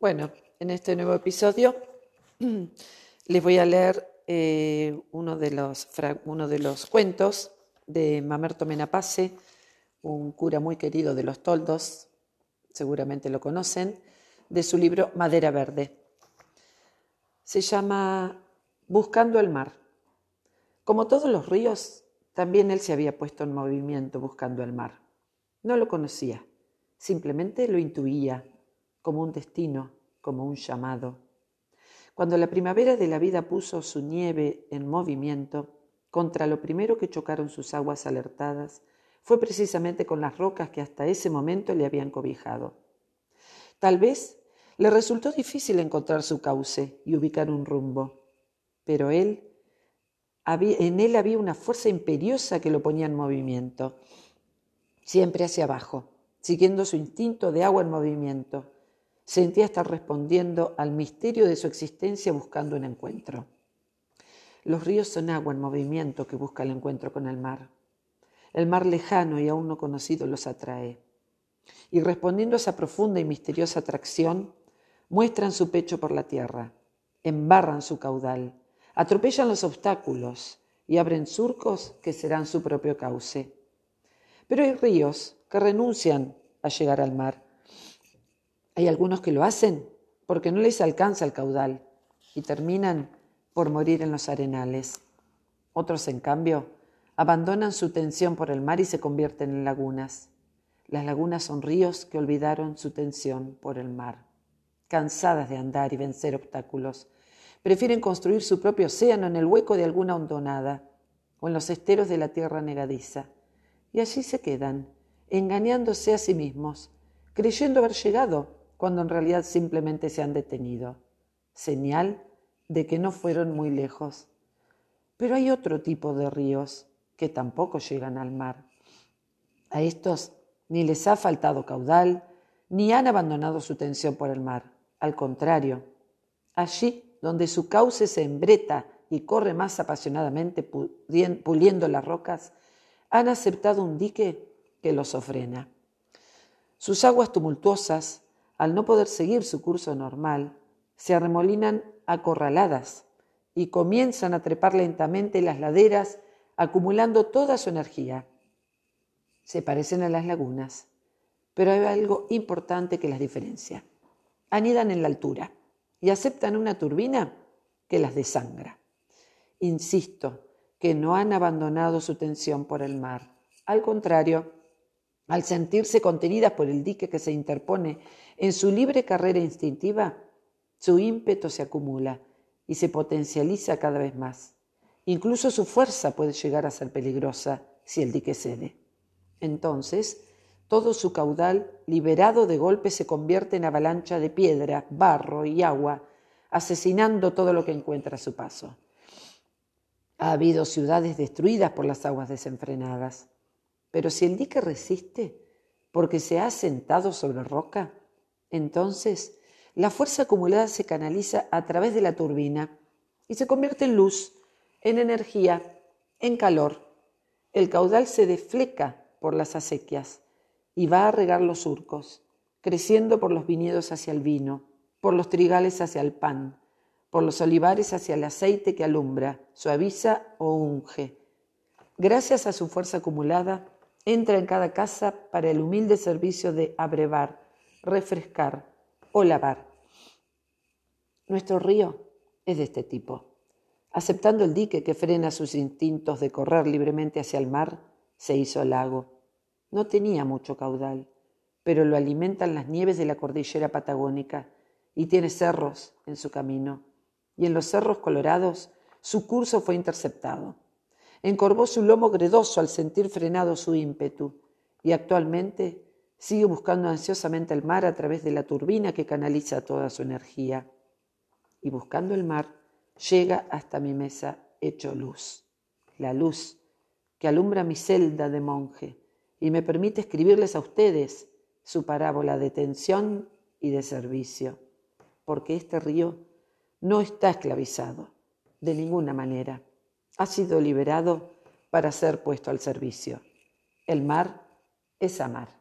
Bueno, en este nuevo episodio les voy a leer eh, uno, de los, uno de los cuentos de Mamerto Menapace, un cura muy querido de los toldos, seguramente lo conocen, de su libro Madera Verde. Se llama Buscando el mar. Como todos los ríos, también él se había puesto en movimiento buscando el mar. No lo conocía, simplemente lo intuía como un destino, como un llamado. Cuando la primavera de la vida puso su nieve en movimiento, contra lo primero que chocaron sus aguas alertadas fue precisamente con las rocas que hasta ese momento le habían cobijado. Tal vez le resultó difícil encontrar su cauce y ubicar un rumbo, pero él, en él había una fuerza imperiosa que lo ponía en movimiento, siempre hacia abajo, siguiendo su instinto de agua en movimiento, Sentía estar respondiendo al misterio de su existencia buscando un encuentro. Los ríos son agua en movimiento que busca el encuentro con el mar. El mar lejano y aún no conocido los atrae. Y respondiendo a esa profunda y misteriosa atracción, muestran su pecho por la tierra, embarran su caudal, atropellan los obstáculos y abren surcos que serán su propio cauce. Pero hay ríos que renuncian a llegar al mar hay algunos que lo hacen porque no les alcanza el caudal y terminan por morir en los arenales. Otros, en cambio, abandonan su tensión por el mar y se convierten en lagunas. Las lagunas son ríos que olvidaron su tensión por el mar. Cansadas de andar y vencer obstáculos, prefieren construir su propio océano en el hueco de alguna hondonada o en los esteros de la tierra negadiza. Y allí se quedan, engañándose a sí mismos, creyendo haber llegado cuando en realidad simplemente se han detenido, señal de que no fueron muy lejos. Pero hay otro tipo de ríos que tampoco llegan al mar. A estos ni les ha faltado caudal, ni han abandonado su tensión por el mar. Al contrario, allí donde su cauce se embreta y corre más apasionadamente puliendo las rocas, han aceptado un dique que los ofrena. Sus aguas tumultuosas al no poder seguir su curso normal, se arremolinan acorraladas y comienzan a trepar lentamente las laderas, acumulando toda su energía. Se parecen a las lagunas, pero hay algo importante que las diferencia. Anidan en la altura y aceptan una turbina que las desangra. Insisto que no han abandonado su tensión por el mar. Al contrario, al sentirse contenidas por el dique que se interpone en su libre carrera instintiva, su ímpetu se acumula y se potencializa cada vez más. Incluso su fuerza puede llegar a ser peligrosa si el dique cede. Entonces, todo su caudal, liberado de golpe, se convierte en avalancha de piedra, barro y agua, asesinando todo lo que encuentra a su paso. Ha habido ciudades destruidas por las aguas desenfrenadas. Pero si el dique resiste porque se ha sentado sobre roca, entonces la fuerza acumulada se canaliza a través de la turbina y se convierte en luz, en energía, en calor. El caudal se defleca por las acequias y va a regar los surcos, creciendo por los viñedos hacia el vino, por los trigales hacia el pan, por los olivares hacia el aceite que alumbra, suaviza o unge. Gracias a su fuerza acumulada, entra en cada casa para el humilde servicio de abrevar, refrescar o lavar. Nuestro río es de este tipo. Aceptando el dique que frena sus instintos de correr libremente hacia el mar, se hizo lago. No tenía mucho caudal, pero lo alimentan las nieves de la cordillera patagónica y tiene cerros en su camino. Y en los cerros colorados su curso fue interceptado encorvó su lomo gredoso al sentir frenado su ímpetu y actualmente sigue buscando ansiosamente el mar a través de la turbina que canaliza toda su energía. Y buscando el mar, llega hasta mi mesa hecho luz, la luz que alumbra mi celda de monje y me permite escribirles a ustedes su parábola de tensión y de servicio, porque este río no está esclavizado de ninguna manera ha sido liberado para ser puesto al servicio. El mar es amar.